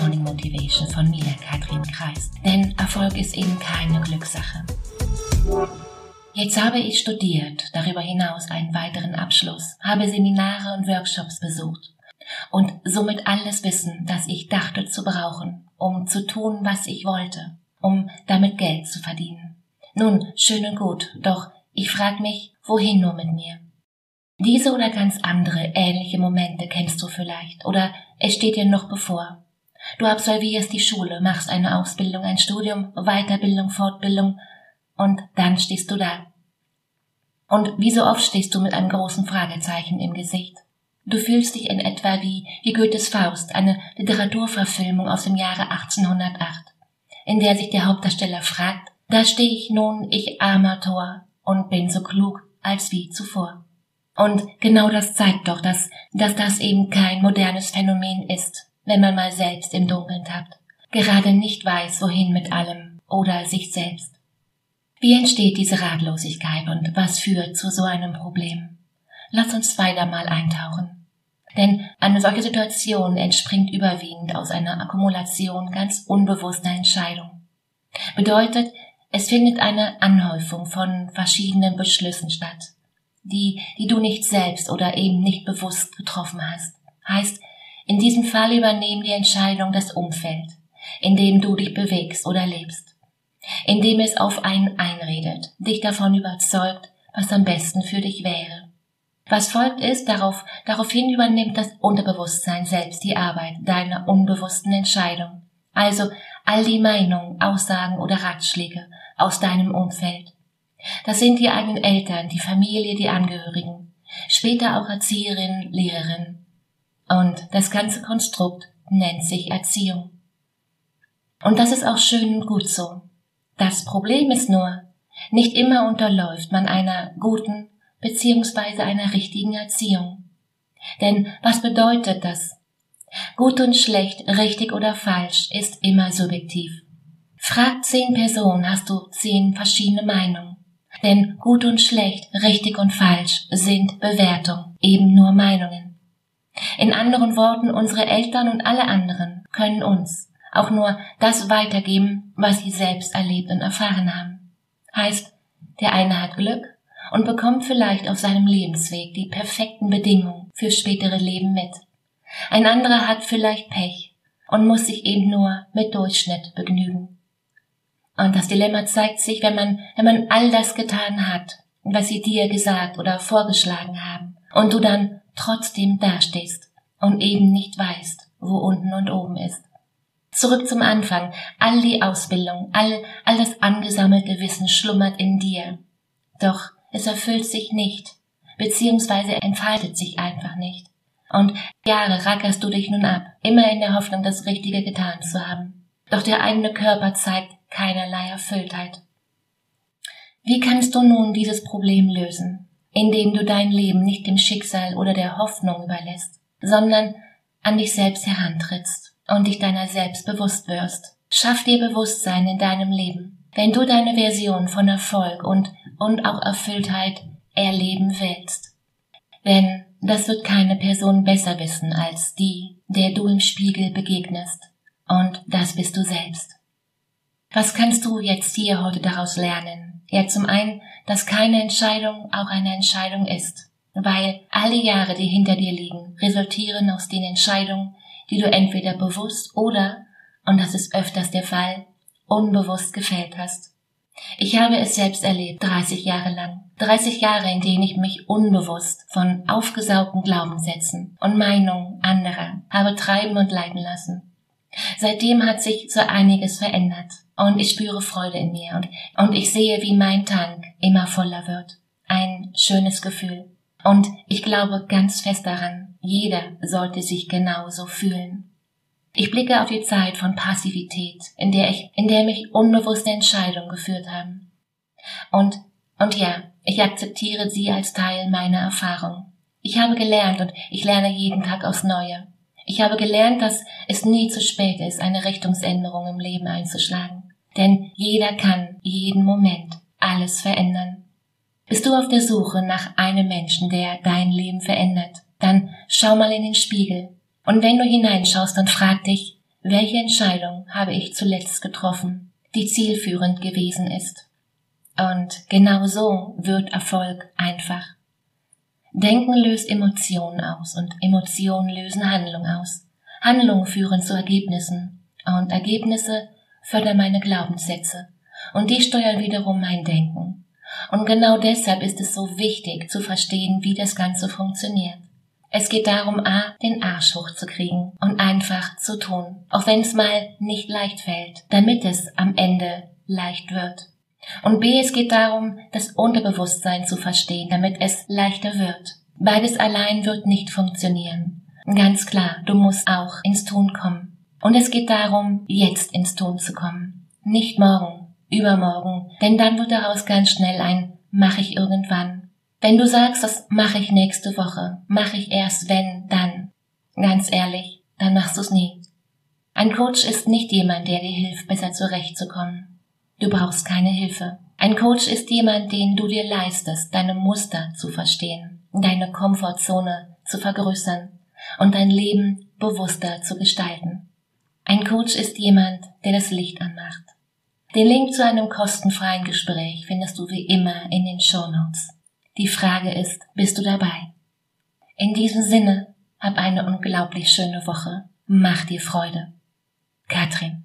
Morning Motivation von mir, Katrin Kreis. Denn Erfolg ist eben keine Glückssache. Jetzt habe ich studiert, darüber hinaus einen weiteren Abschluss, habe Seminare und Workshops besucht und somit alles Wissen, das ich dachte zu brauchen, um zu tun, was ich wollte, um damit Geld zu verdienen. Nun, schön und gut, doch ich frag mich, wohin nur mit mir? Diese oder ganz andere ähnliche Momente kennst du vielleicht, oder es steht dir noch bevor. Du absolvierst die Schule, machst eine Ausbildung, ein Studium, Weiterbildung, Fortbildung, und dann stehst du da. Und wie so oft stehst du mit einem großen Fragezeichen im Gesicht. Du fühlst dich in etwa wie, wie Goethes Faust, eine Literaturverfilmung aus dem Jahre 1808, in der sich der Hauptdarsteller fragt, da stehe ich nun, ich armer Tor, und bin so klug als wie zuvor. Und genau das zeigt doch, dass, dass das eben kein modernes Phänomen ist, wenn man mal selbst im Dunkeln tappt, gerade nicht weiß, wohin mit allem oder sich selbst. Wie entsteht diese Ratlosigkeit und was führt zu so einem Problem? Lass uns weiter mal eintauchen. Denn eine solche Situation entspringt überwiegend aus einer Akkumulation ganz unbewusster Entscheidungen. Bedeutet, es findet eine Anhäufung von verschiedenen Beschlüssen statt, die, die du nicht selbst oder eben nicht bewusst getroffen hast. Heißt, in diesem Fall übernehmen die Entscheidung das Umfeld, in dem du dich bewegst oder lebst, in dem es auf einen einredet, dich davon überzeugt, was am besten für dich wäre. Was folgt ist, darauf, daraufhin übernimmt das Unterbewusstsein selbst die Arbeit deiner unbewussten Entscheidung. Also all die Meinungen, Aussagen oder Ratschläge aus deinem Umfeld, das sind die eigenen Eltern, die Familie, die Angehörigen, später auch Erzieherinnen, Lehrerinnen. Und das ganze Konstrukt nennt sich Erziehung. Und das ist auch schön und gut so. Das Problem ist nur, nicht immer unterläuft man einer guten beziehungsweise einer richtigen Erziehung. Denn was bedeutet das? Gut und schlecht, richtig oder falsch ist immer subjektiv. Frag zehn Personen, hast du zehn verschiedene Meinungen. Denn gut und schlecht, richtig und falsch sind Bewertung, eben nur Meinungen. In anderen Worten, unsere Eltern und alle anderen können uns auch nur das weitergeben, was sie selbst erlebt und erfahren haben. Heißt, der eine hat Glück und bekommt vielleicht auf seinem Lebensweg die perfekten Bedingungen für spätere Leben mit. Ein anderer hat vielleicht Pech und muss sich eben nur mit Durchschnitt begnügen. Und das Dilemma zeigt sich, wenn man, wenn man all das getan hat, was sie dir gesagt oder vorgeschlagen haben, und du dann trotzdem dastehst und eben nicht weißt, wo unten und oben ist. Zurück zum Anfang. All die Ausbildung, all, all das angesammelte Wissen schlummert in dir. Doch es erfüllt sich nicht, beziehungsweise entfaltet sich einfach nicht. Und Jahre rackerst du dich nun ab, immer in der Hoffnung, das Richtige getan zu haben. Doch der eigene Körper zeigt keinerlei Erfülltheit. Wie kannst du nun dieses Problem lösen, indem du dein Leben nicht dem Schicksal oder der Hoffnung überlässt, sondern an dich selbst herantrittst und dich deiner selbst bewusst wirst? Schaff dir Bewusstsein in deinem Leben. Wenn du deine Version von Erfolg und, und auch Erfülltheit erleben willst. Denn das wird keine Person besser wissen als die, der du im Spiegel begegnest. Und das bist du selbst. Was kannst du jetzt hier heute daraus lernen? Ja, zum einen, dass keine Entscheidung auch eine Entscheidung ist, weil alle Jahre, die hinter dir liegen, resultieren aus den Entscheidungen, die du entweder bewusst oder, und das ist öfters der Fall, unbewusst gefällt hast. Ich habe es selbst erlebt, 30 Jahre lang. 30 Jahre, in denen ich mich unbewusst von aufgesaugten Glaubenssätzen und Meinungen anderer habe treiben und leiten lassen. Seitdem hat sich so einiges verändert und ich spüre Freude in mir und, und ich sehe, wie mein Tank immer voller wird. Ein schönes Gefühl. Und ich glaube ganz fest daran, jeder sollte sich genauso fühlen. Ich blicke auf die Zeit von Passivität, in der ich, in der mich unbewusste Entscheidungen geführt haben. Und, und ja, ich akzeptiere sie als Teil meiner Erfahrung. Ich habe gelernt und ich lerne jeden Tag aufs Neue. Ich habe gelernt, dass es nie zu spät ist, eine Richtungsänderung im Leben einzuschlagen. Denn jeder kann jeden Moment alles verändern. Bist du auf der Suche nach einem Menschen, der dein Leben verändert? Dann schau mal in den Spiegel. Und wenn du hineinschaust, dann frag dich, welche Entscheidung habe ich zuletzt getroffen, die zielführend gewesen ist. Und genau so wird Erfolg einfach. Denken löst Emotionen aus und Emotionen lösen Handlung aus. Handlungen führen zu Ergebnissen und Ergebnisse fördern meine Glaubenssätze und die steuern wiederum mein Denken. Und genau deshalb ist es so wichtig zu verstehen, wie das Ganze funktioniert. Es geht darum, A, den Arsch hochzukriegen und einfach zu tun, auch wenn es mal nicht leicht fällt, damit es am Ende leicht wird. Und B, es geht darum, das Unterbewusstsein zu verstehen, damit es leichter wird. Beides allein wird nicht funktionieren. Ganz klar, du musst auch ins Tun kommen. Und es geht darum, jetzt ins Tun zu kommen. Nicht morgen, übermorgen, denn dann wird daraus ganz schnell ein mach ich irgendwann. Wenn du sagst, das mache ich nächste Woche, mache ich erst wenn, dann. Ganz ehrlich, dann machst du's nie. Ein Coach ist nicht jemand, der dir hilft, besser zurechtzukommen. Du brauchst keine Hilfe. Ein Coach ist jemand, den du dir leistest, deine Muster zu verstehen, deine Komfortzone zu vergrößern und dein Leben bewusster zu gestalten. Ein Coach ist jemand, der das Licht anmacht. Den Link zu einem kostenfreien Gespräch findest du wie immer in den Show Notes. Die Frage ist, bist du dabei? In diesem Sinne, hab eine unglaublich schöne Woche. Mach dir Freude. Katrin.